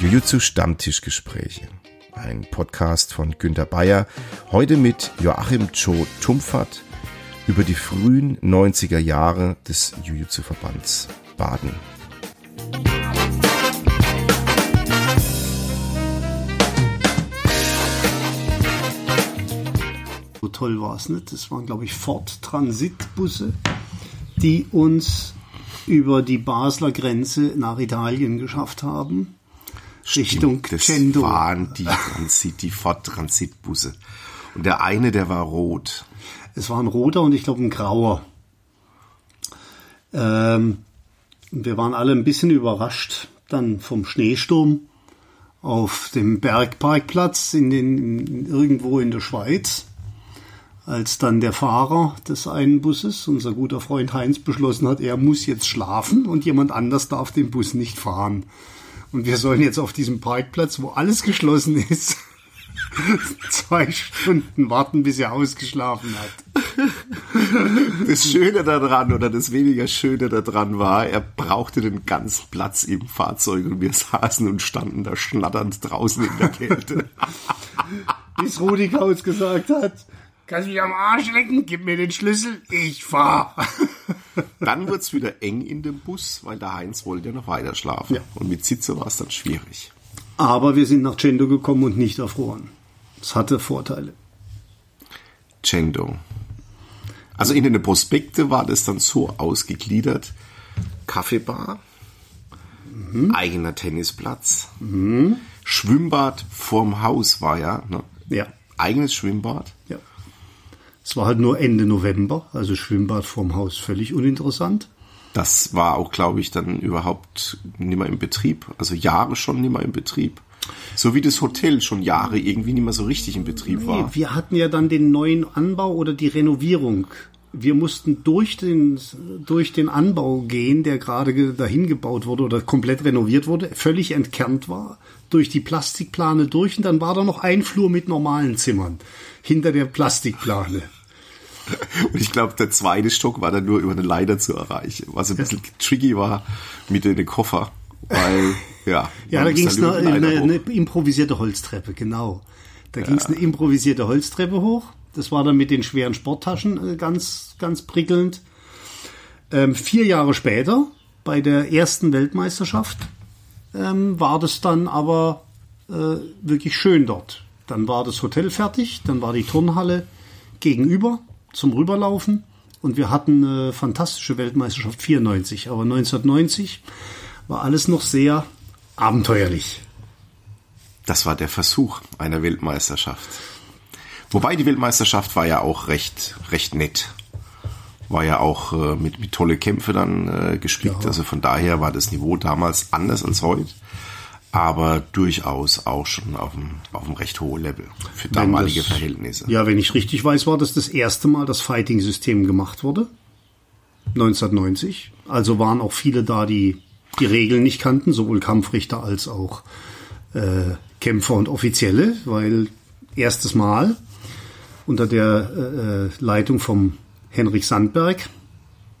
Jujutsu Stammtischgespräche. Ein Podcast von Günter Bayer. Heute mit Joachim Cho Tumpfert über die frühen 90er Jahre des Jujutsu-Verbands Baden. So toll war es nicht. Das waren, glaube ich, Ford Transitbusse, die uns über die Basler Grenze nach Italien geschafft haben. Richtung Stimmt, das Cendo. waren die Transit, die Ford Transitbusse. Und der eine, der war rot. Es war ein roter und ich glaube ein grauer. Ähm, wir waren alle ein bisschen überrascht dann vom Schneesturm auf dem Bergparkplatz in den, in, irgendwo in der Schweiz, als dann der Fahrer des einen Busses, unser guter Freund Heinz, beschlossen hat, er muss jetzt schlafen und jemand anders darf den Bus nicht fahren. Und wir sollen jetzt auf diesem Parkplatz, wo alles geschlossen ist, zwei Stunden warten, bis er ausgeschlafen hat. Das Schöne daran oder das weniger Schöne daran war, er brauchte den ganzen Platz im Fahrzeug und wir saßen und standen da schnatternd draußen in der Kälte. Bis Rudi Kautz gesagt hat, kannst mich am Arsch lecken, gib mir den Schlüssel, ich fahr. Dann wurde es wieder eng in dem Bus, weil der Heinz wollte ja noch weiter schlafen. Ja. Und mit Sitze war es dann schwierig. Aber wir sind nach Cendo gekommen und nicht erfroren. Das hatte Vorteile. Chengdu. Also in den Prospekte war das dann so ausgegliedert. Kaffeebar, eigener Tennisplatz, Schwimmbad vorm Haus war ja, ne? Ja, eigenes Schwimmbad. ja. Es war halt nur Ende November, also Schwimmbad vorm Haus völlig uninteressant. Das war auch, glaube ich, dann überhaupt nicht mehr im Betrieb. Also Jahre schon nicht mehr im Betrieb. So wie das Hotel schon Jahre irgendwie nicht mehr so richtig im Betrieb war. Nee, wir hatten ja dann den neuen Anbau oder die Renovierung. Wir mussten durch den, durch den Anbau gehen, der gerade ge- dahin gebaut wurde oder komplett renoviert wurde, völlig entkernt war, durch die Plastikplane durch und dann war da noch ein Flur mit normalen Zimmern hinter der Plastikplane. Und ich glaube, der zweite Stock war dann nur über eine Leiter zu erreichen, was ein bisschen tricky war mit den Koffer. Weil, ja. Ja, da ging es eine, eine, eine improvisierte Holztreppe, genau. Da ging es eine improvisierte Holztreppe hoch. Das war dann mit den schweren Sporttaschen äh, ganz, ganz prickelnd. Ähm, vier Jahre später, bei der ersten Weltmeisterschaft, ähm, war das dann aber äh, wirklich schön dort. Dann war das Hotel fertig, dann war die Turnhalle gegenüber zum Rüberlaufen und wir hatten eine fantastische Weltmeisterschaft 94. Aber 1990 war alles noch sehr abenteuerlich. Das war der Versuch einer Weltmeisterschaft. Wobei die Weltmeisterschaft war ja auch recht, recht nett. War ja auch äh, mit, mit tolle Kämpfe dann äh, gespickt. Ja. Also von daher war das Niveau damals anders als heute. Aber durchaus auch schon auf einem, auf einem recht hohen Level für damalige das- Verhältnisse. Ja, wenn ich richtig weiß, war das das erste Mal, dass Fighting-System gemacht wurde. 1990. Also waren auch viele da, die die Regeln nicht kannten, sowohl Kampfrichter als auch äh, Kämpfer und Offizielle, weil erstes Mal unter der äh, äh, Leitung vom Henrik Sandberg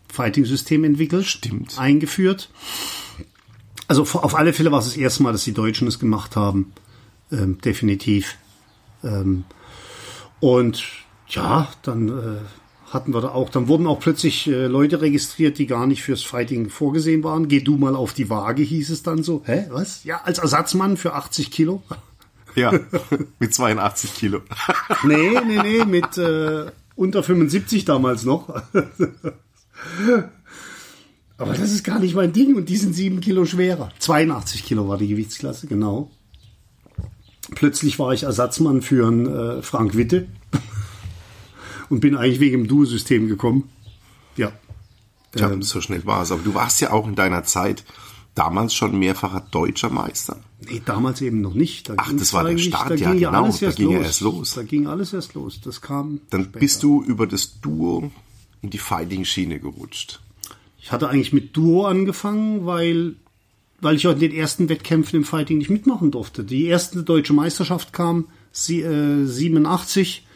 Fighting-System entwickelt, Stimmt. eingeführt. Also auf alle Fälle war es das erste Mal, dass die Deutschen es gemacht haben. Ähm, definitiv. Ähm, und ja, dann äh, hatten wir da auch, dann wurden auch plötzlich äh, Leute registriert, die gar nicht fürs Fighting vorgesehen waren. Geh du mal auf die Waage, hieß es dann so. Hä, was? Ja, als Ersatzmann für 80 Kilo. Ja, mit 82 Kilo. Nee, nee, nee, mit äh, unter 75 damals noch. Aber das ist gar nicht mein Ding und die sind sieben Kilo schwerer. 82 Kilo war die Gewichtsklasse, genau. Plötzlich war ich Ersatzmann für einen äh, Frank Witte und bin eigentlich wegen dem Duo-System gekommen. Ja. Tja, Ähm, so schnell war es. Aber du warst ja auch in deiner Zeit damals schon mehrfacher deutscher Meister. Nee, damals eben noch nicht. Da Ach, das war der Start, da ja, ging ja genau, alles da ging ja los. erst los. Da ging alles erst los. Das kam Dann später. bist du über das Duo in die Fighting-Schiene gerutscht. Ich hatte eigentlich mit Duo angefangen, weil, weil ich auch in den ersten Wettkämpfen im Fighting nicht mitmachen durfte. Die erste deutsche Meisterschaft kam sie, äh, 87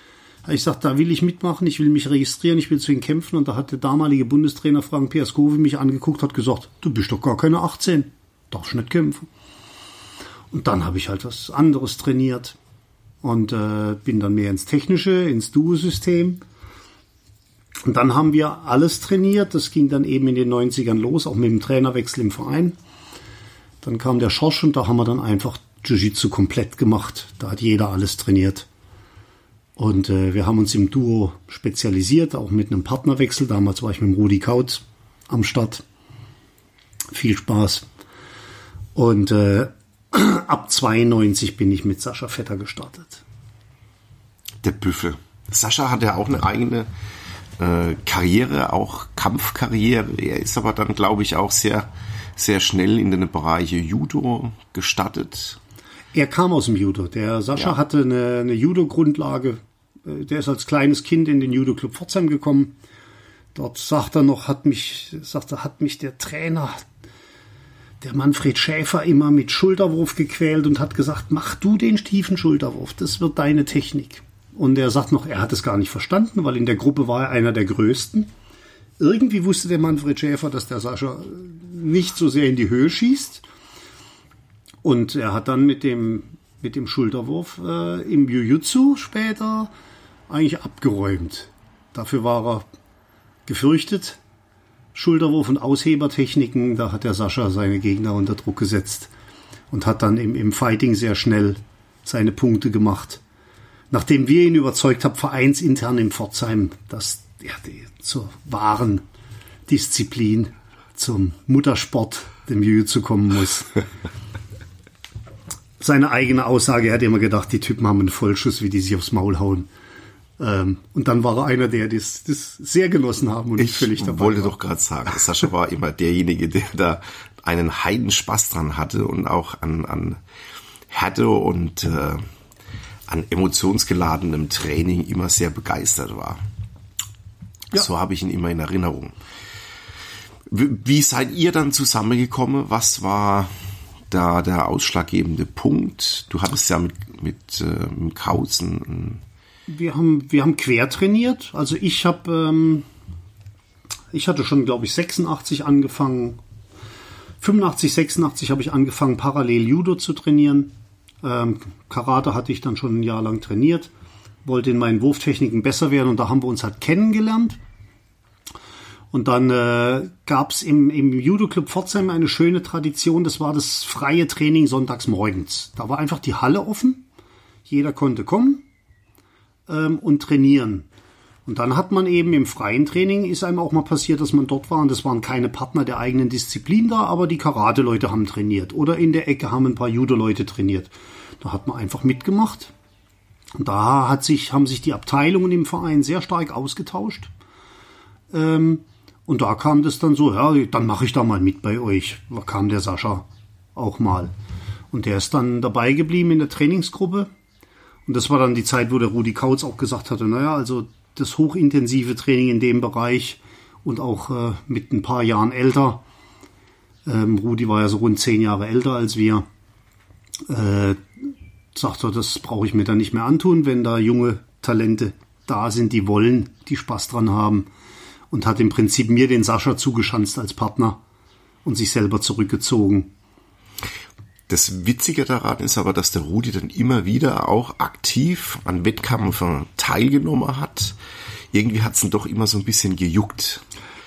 Ich sagte, da will ich mitmachen, ich will mich registrieren, ich will zu ihnen kämpfen. Und da hat der damalige Bundestrainer Frank Piaskowi mich angeguckt, hat gesagt, du bist doch gar keine 18, darfst nicht kämpfen. Und dann habe ich halt was anderes trainiert und äh, bin dann mehr ins Technische, ins Duo-System. Und dann haben wir alles trainiert. Das ging dann eben in den 90ern los, auch mit dem Trainerwechsel im Verein. Dann kam der Schorsch und da haben wir dann einfach Jiu-Jitsu komplett gemacht. Da hat jeder alles trainiert. Und äh, wir haben uns im Duo spezialisiert, auch mit einem Partnerwechsel. Damals war ich mit dem Rudi Kautz am Start. Viel Spaß. Und äh, ab 92 bin ich mit Sascha Vetter gestartet. Der Büffel. Sascha hat ja auch eine eigene äh, Karriere, auch Kampfkarriere. Er ist aber dann, glaube ich, auch sehr, sehr schnell in den Bereiche Judo gestartet. Er kam aus dem Judo. Der Sascha ja. hatte eine, eine Judo-Grundlage. Äh, der ist als kleines Kind in den Judo-Club Pforzheim gekommen. Dort sagt er noch, hat mich, sagt er, hat mich der Trainer, der Manfred Schäfer immer mit Schulterwurf gequält und hat gesagt, mach du den tiefen Schulterwurf, das wird deine Technik. Und er sagt noch, er hat es gar nicht verstanden, weil in der Gruppe war er einer der Größten. Irgendwie wusste der Manfred Schäfer, dass der Sascha nicht so sehr in die Höhe schießt. Und er hat dann mit dem, mit dem Schulterwurf äh, im Jiu-Jitsu später eigentlich abgeräumt. Dafür war er gefürchtet. Schulterwurf und Aushebertechniken, da hat der Sascha seine Gegner unter Druck gesetzt und hat dann im, im Fighting sehr schnell seine Punkte gemacht. Nachdem wir ihn überzeugt haben, vereinsintern in Pforzheim, dass ja, die, zur wahren Disziplin, zum Muttersport, dem Jiu zu kommen muss. Seine eigene Aussage, er hat immer gedacht, die Typen haben einen Vollschuss, wie die sich aufs Maul hauen. Ähm, und dann war er einer, der das, das sehr genossen haben und ich völlig dabei wollte war. doch gerade sagen, Sascha war immer derjenige, der da einen Heidenspaß dran hatte und auch an, an Härte und äh, an emotionsgeladenem Training immer sehr begeistert war. Ja. So habe ich ihn immer in Erinnerung. Wie, wie seid ihr dann zusammengekommen? Was war da der ausschlaggebende Punkt? Du hattest ja mit, mit, äh, mit Kauzen wir haben, wir haben quer trainiert. Also ich habe, ähm, ich hatte schon, glaube ich, 86 angefangen. 85, 86 habe ich angefangen, parallel Judo zu trainieren. Ähm, Karate hatte ich dann schon ein Jahr lang trainiert. Wollte in meinen Wurftechniken besser werden und da haben wir uns halt kennengelernt. Und dann äh, gab es im, im Judo-Club Pforzheim eine schöne Tradition, das war das freie Training sonntags morgens. Da war einfach die Halle offen, jeder konnte kommen, ähm, und trainieren. Und dann hat man eben im freien Training, ist einem auch mal passiert, dass man dort war und das waren keine Partner der eigenen Disziplin da, aber die Karate-Leute haben trainiert. Oder in der Ecke haben ein paar Judo-Leute trainiert. Da hat man einfach mitgemacht. Und da hat sich, haben sich die Abteilungen im Verein sehr stark ausgetauscht. Ähm, und da kam das dann so, ja, dann mache ich da mal mit bei euch. Da kam der Sascha auch mal. Und der ist dann dabei geblieben in der Trainingsgruppe und das war dann die Zeit, wo der Rudi Kautz auch gesagt hatte, naja, also das hochintensive Training in dem Bereich und auch äh, mit ein paar Jahren älter. Ähm, Rudi war ja so rund zehn Jahre älter als wir. Äh, sagt er, das brauche ich mir dann nicht mehr antun, wenn da junge Talente da sind, die wollen, die Spaß dran haben. Und hat im Prinzip mir den Sascha zugeschanzt als Partner und sich selber zurückgezogen. Das Witzige daran ist aber, dass der Rudi dann immer wieder auch aktiv an Wettkämpfen teilgenommen hat. Irgendwie hat es ihn doch immer so ein bisschen gejuckt.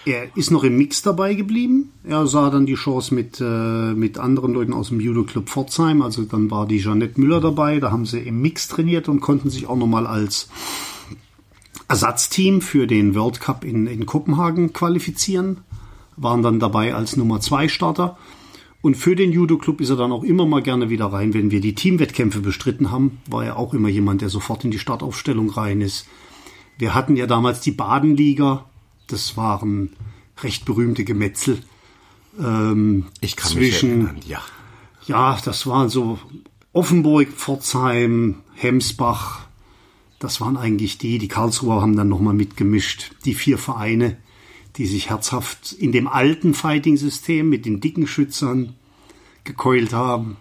Er ist noch im Mix dabei geblieben. Er sah dann die Chance mit, äh, mit anderen Leuten aus dem Judo-Club Pforzheim. Also dann war die Jeanette Müller dabei. Da haben sie im Mix trainiert und konnten sich auch nochmal als Ersatzteam für den World Cup in, in Kopenhagen qualifizieren. Waren dann dabei als Nummer zwei Starter. Und für den Judo-Club ist er dann auch immer mal gerne wieder rein. Wenn wir die Teamwettkämpfe bestritten haben, war er auch immer jemand, der sofort in die Startaufstellung rein ist. Wir hatten ja damals die Badenliga. Das waren recht berühmte Gemetzel. Ähm, ich kann zwischen, mich erinnern, ja. Ja, das waren so Offenburg, Pforzheim, Hemsbach. Das waren eigentlich die. Die Karlsruher haben dann nochmal mitgemischt. Die vier Vereine die sich herzhaft in dem alten Fighting-System mit den dicken Schützern gekeult haben.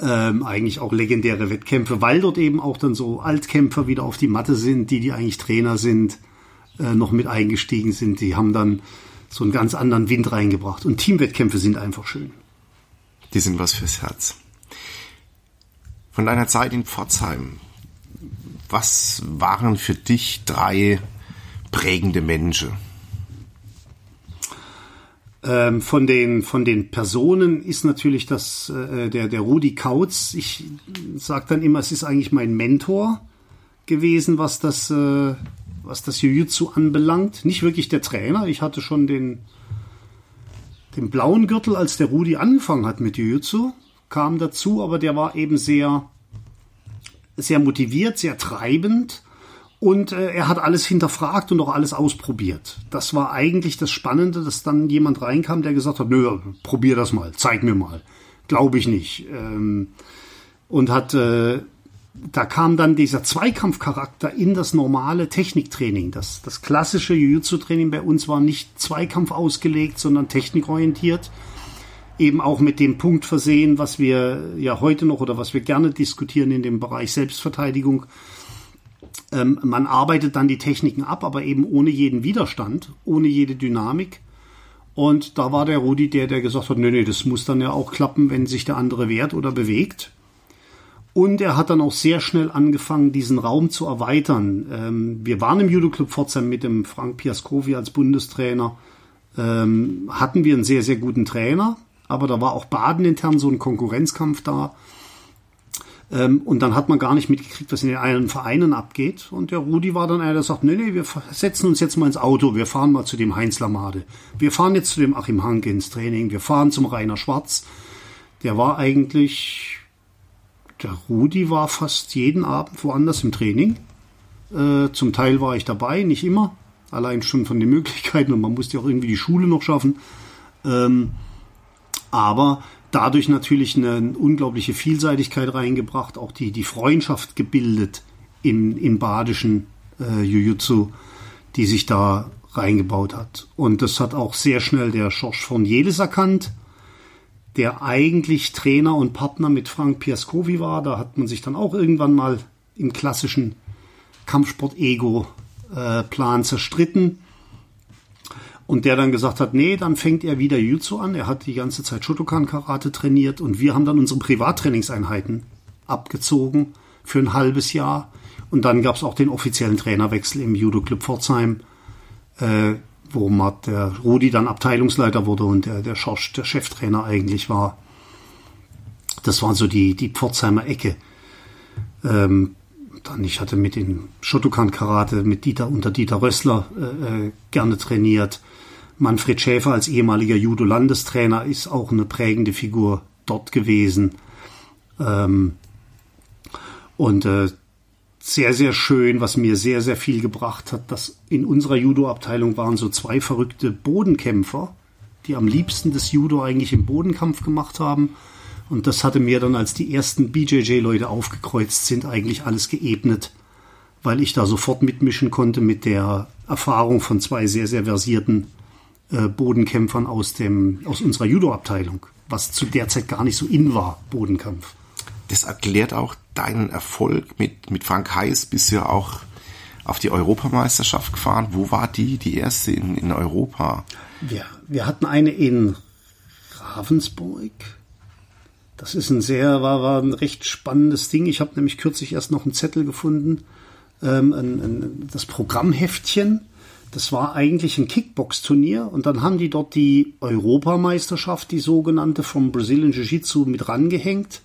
Ähm, eigentlich auch legendäre Wettkämpfe, weil dort eben auch dann so Altkämpfer wieder auf die Matte sind, die, die eigentlich Trainer sind, äh, noch mit eingestiegen sind. Die haben dann so einen ganz anderen Wind reingebracht. Und Teamwettkämpfe sind einfach schön. Die sind was fürs Herz. Von deiner Zeit in Pforzheim, was waren für dich drei prägende Menschen? Ähm, von den von den Personen ist natürlich das äh, der der Rudi Kautz. Ich sage dann immer, es ist eigentlich mein Mentor gewesen, was das äh, was das Jiu-Jitsu anbelangt. Nicht wirklich der Trainer. Ich hatte schon den den blauen Gürtel, als der Rudi angefangen hat mit Jiu-Jitsu, kam dazu, aber der war eben sehr sehr motiviert, sehr treibend und äh, er hat alles hinterfragt und auch alles ausprobiert. Das war eigentlich das Spannende, dass dann jemand reinkam, der gesagt hat, nö, probier das mal, zeig mir mal. Glaube ich nicht. Ähm, und hat, äh, da kam dann dieser Zweikampfcharakter in das normale Techniktraining. Das, das klassische Jiu-Jitsu-Training bei uns war nicht Zweikampf ausgelegt, sondern technikorientiert. Eben auch mit dem Punkt versehen, was wir ja heute noch oder was wir gerne diskutieren in dem Bereich Selbstverteidigung ähm, man arbeitet dann die Techniken ab, aber eben ohne jeden Widerstand, ohne jede Dynamik. Und da war der Rudi der, der gesagt hat, nee, nee, das muss dann ja auch klappen, wenn sich der andere wehrt oder bewegt. Und er hat dann auch sehr schnell angefangen, diesen Raum zu erweitern. Ähm, wir waren im Judo Club Pforzheim mit dem Frank Piascovi als Bundestrainer. Ähm, hatten wir einen sehr, sehr guten Trainer, aber da war auch Baden intern so ein Konkurrenzkampf da. Ähm, und dann hat man gar nicht mitgekriegt, was in den einen Vereinen abgeht. Und der Rudi war dann einer, der sagt, nee, nee, wir setzen uns jetzt mal ins Auto, wir fahren mal zu dem Heinz Lamade. Wir fahren jetzt zu dem Achim Hanke ins Training, wir fahren zum Rainer Schwarz. Der war eigentlich, der Rudi war fast jeden Abend woanders im Training. Äh, zum Teil war ich dabei, nicht immer. Allein schon von den Möglichkeiten und man musste auch irgendwie die Schule noch schaffen. Ähm, aber dadurch natürlich eine unglaubliche Vielseitigkeit reingebracht, auch die, die Freundschaft gebildet im, im badischen äh, Jujutsu, die sich da reingebaut hat. Und das hat auch sehr schnell der Schorsch von Jelis erkannt, der eigentlich Trainer und Partner mit Frank Piascovi war. Da hat man sich dann auch irgendwann mal im klassischen Kampfsport-Ego-Plan äh, zerstritten. Und der dann gesagt hat, nee, dann fängt er wieder Jutsu an. Er hat die ganze Zeit Shotokan Karate trainiert und wir haben dann unsere Privattrainingseinheiten abgezogen für ein halbes Jahr. Und dann gab es auch den offiziellen Trainerwechsel im Judo Club Pforzheim, äh, wo der Rudi dann Abteilungsleiter wurde und der, der Schorsch der Cheftrainer eigentlich war. Das war so die, die Pforzheimer Ecke. Ähm, dann, ich hatte mit den Shotokan Karate, mit Dieter unter Dieter Rössler äh, äh gerne trainiert. Manfred Schäfer als ehemaliger Judo-Landestrainer ist auch eine prägende Figur dort gewesen. Ähm, und äh, sehr, sehr schön, was mir sehr, sehr viel gebracht hat, dass in unserer Judo-Abteilung waren so zwei verrückte Bodenkämpfer, die am liebsten das Judo eigentlich im Bodenkampf gemacht haben. Und das hatte mir dann, als die ersten BJJ-Leute aufgekreuzt sind, eigentlich alles geebnet, weil ich da sofort mitmischen konnte mit der Erfahrung von zwei sehr, sehr versierten äh, Bodenkämpfern aus, dem, aus unserer Judo-Abteilung, was zu der Zeit gar nicht so in war, Bodenkampf. Das erklärt auch deinen Erfolg mit, mit Frank Heiß, bist ja auch auf die Europameisterschaft gefahren. Wo war die, die erste in, in Europa? Wir, wir hatten eine in Ravensburg. Das ist ein sehr, war, war ein recht spannendes Ding. Ich habe nämlich kürzlich erst noch einen Zettel gefunden, ähm, ein, ein, das Programmheftchen das war eigentlich ein Kickbox-Turnier und dann haben die dort die Europameisterschaft, die sogenannte vom Brazilian Jiu-Jitsu mit rangehängt.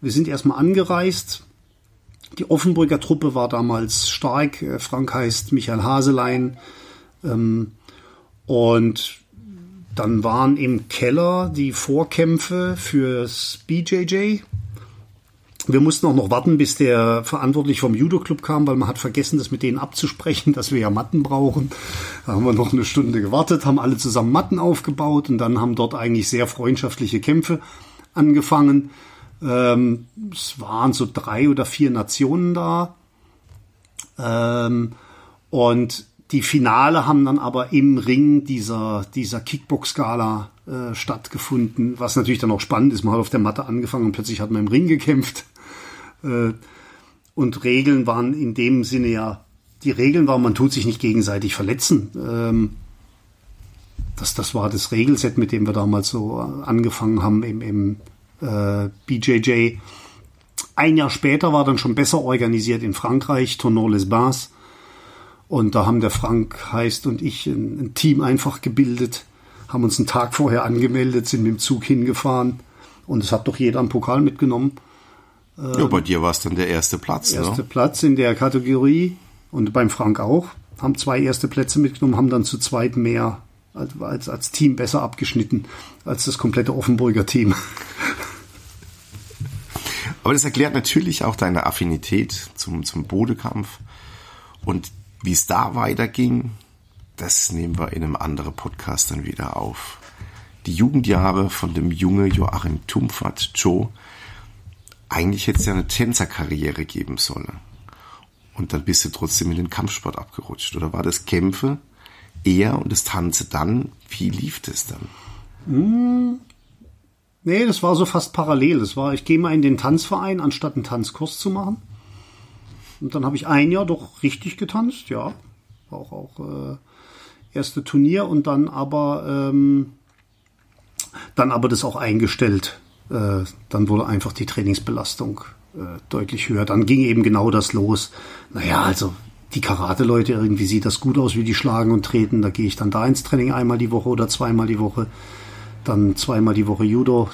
Wir sind erstmal angereist. Die Offenburger Truppe war damals stark. Äh, Frank heißt Michael Haselein. Ähm, und dann waren im Keller die Vorkämpfe fürs BJJ. Wir mussten auch noch warten, bis der Verantwortliche vom Judo-Club kam, weil man hat vergessen, das mit denen abzusprechen, dass wir ja Matten brauchen. Da haben wir noch eine Stunde gewartet, haben alle zusammen Matten aufgebaut und dann haben dort eigentlich sehr freundschaftliche Kämpfe angefangen. Ähm, es waren so drei oder vier Nationen da. Ähm, und die Finale haben dann aber im Ring dieser, dieser Kickbox-Skala äh, stattgefunden, was natürlich dann auch spannend ist. Man hat auf der Matte angefangen und plötzlich hat man im Ring gekämpft. Äh, und Regeln waren in dem Sinne ja, die Regeln waren, man tut sich nicht gegenseitig verletzen. Ähm, das, das war das Regelset, mit dem wir damals so angefangen haben im, im äh, BJJ. Ein Jahr später war dann schon besser organisiert in Frankreich, Tournoi Les Bains. Und da haben der Frank Heist und ich ein, ein, Team einfach gebildet, haben uns einen Tag vorher angemeldet, sind mit dem Zug hingefahren und es hat doch jeder einen Pokal mitgenommen. Ja, bei dir war es dann der erste Platz. Erste ne? Platz in der Kategorie und beim Frank auch. Haben zwei erste Plätze mitgenommen, haben dann zu zweit mehr als, als, als Team besser abgeschnitten als das komplette Offenburger Team. Aber das erklärt natürlich auch deine Affinität zum, zum Bodekampf. Und wie es da weiterging, das nehmen wir in einem anderen Podcast dann wieder auf. Die Jugendjahre von dem junge Joachim Tumfert, Joe, eigentlich hätte es ja eine Tänzerkarriere geben sollen. Und dann bist du trotzdem in den Kampfsport abgerutscht. Oder war das Kämpfe eher und das Tanze dann? Wie lief das dann? Hm, Nee, das war so fast parallel. Das war, ich gehe mal in den Tanzverein, anstatt einen Tanzkurs zu machen. Und dann habe ich ein Jahr doch richtig getanzt, ja. Auch auch äh, erste Turnier und dann aber ähm, dann aber das auch eingestellt. Äh, dann wurde einfach die Trainingsbelastung äh, deutlich höher. Dann ging eben genau das los. Naja, also die Karate-Leute, irgendwie sieht das gut aus, wie die schlagen und treten. Da gehe ich dann da ins Training einmal die Woche oder zweimal die Woche dann zweimal die Woche Judo,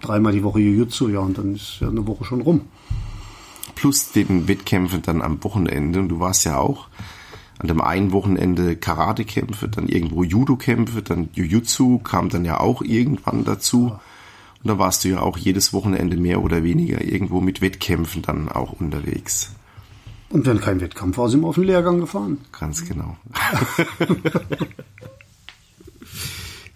dreimal die Woche Jiu-Jitsu, ja, und dann ist ja eine Woche schon rum. Plus den Wettkämpfen dann am Wochenende. Und du warst ja auch an dem einen Wochenende Karatekämpfe, dann irgendwo Judo-Kämpfe, dann Jiu-Jitsu kam dann ja auch irgendwann dazu. Und da warst du ja auch jedes Wochenende mehr oder weniger irgendwo mit Wettkämpfen dann auch unterwegs. Und wenn kein Wettkampf war, sind wir auf den Lehrgang gefahren. Ganz genau.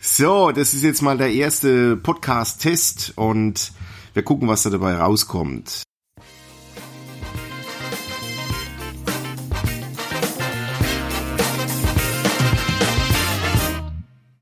So, das ist jetzt mal der erste Podcast-Test und wir gucken, was da dabei rauskommt.